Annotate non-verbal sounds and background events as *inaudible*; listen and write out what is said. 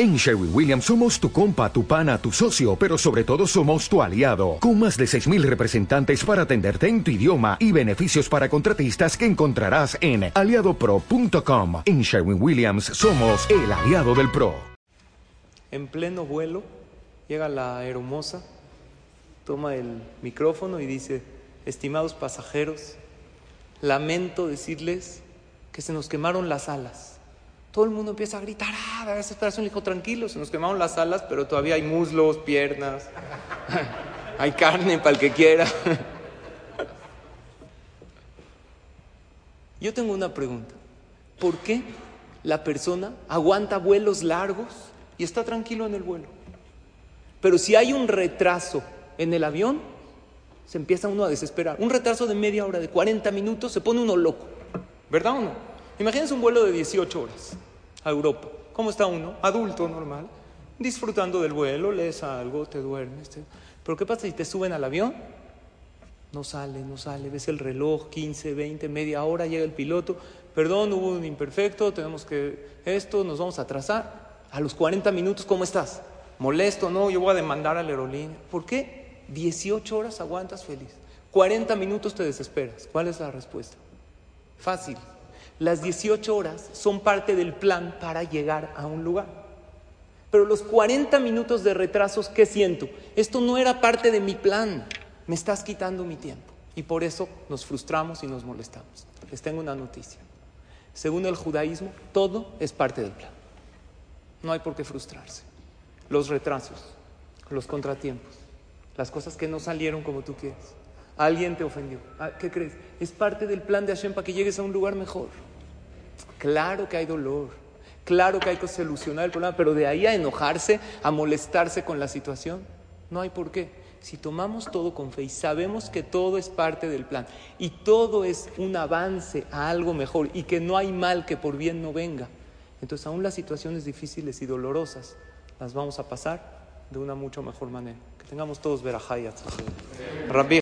En Sherwin Williams somos tu compa, tu pana, tu socio, pero sobre todo somos tu aliado, con más de 6.000 representantes para atenderte en tu idioma y beneficios para contratistas que encontrarás en aliadopro.com. En Sherwin Williams somos el aliado del PRO. En pleno vuelo llega la hermosa, toma el micrófono y dice, estimados pasajeros, lamento decirles que se nos quemaron las alas todo el mundo empieza a gritar, ah, da desesperación. Le dijo, tranquilo, se nos quemaron las alas, pero todavía hay muslos, piernas, *laughs* hay carne para el que quiera. *laughs* Yo tengo una pregunta. ¿Por qué la persona aguanta vuelos largos y está tranquilo en el vuelo? Pero si hay un retraso en el avión, se empieza uno a desesperar. Un retraso de media hora, de 40 minutos, se pone uno loco. ¿Verdad o no? Imagínense un vuelo de 18 horas a Europa. ¿Cómo está uno? Adulto, normal. Disfrutando del vuelo, lees algo, te duermes. Pero ¿qué pasa si te suben al avión? No sale, no sale. Ves el reloj, 15, 20, media hora, llega el piloto. Perdón, hubo un imperfecto, tenemos que esto, nos vamos a atrasar. A los 40 minutos, ¿cómo estás? ¿Molesto? No, yo voy a demandar a la aerolínea. ¿Por qué? 18 horas aguantas feliz. 40 minutos te desesperas. ¿Cuál es la respuesta? Fácil. Las 18 horas son parte del plan para llegar a un lugar. Pero los 40 minutos de retrasos, ¿qué siento? Esto no era parte de mi plan. Me estás quitando mi tiempo. Y por eso nos frustramos y nos molestamos. Les tengo una noticia. Según el judaísmo, todo es parte del plan. No hay por qué frustrarse. Los retrasos, los contratiempos, las cosas que no salieron como tú quieres. Alguien te ofendió. Ah, ¿Qué crees? Es parte del plan de Hashem para que llegues a un lugar mejor. Claro que hay dolor, claro que hay que solucionar el problema, pero de ahí a enojarse, a molestarse con la situación, no hay por qué. Si tomamos todo con fe y sabemos que todo es parte del plan y todo es un avance a algo mejor y que no hay mal que por bien no venga, entonces aún las situaciones difíciles y dolorosas las vamos a pasar de una mucho mejor manera. Que tengamos todos verajayat.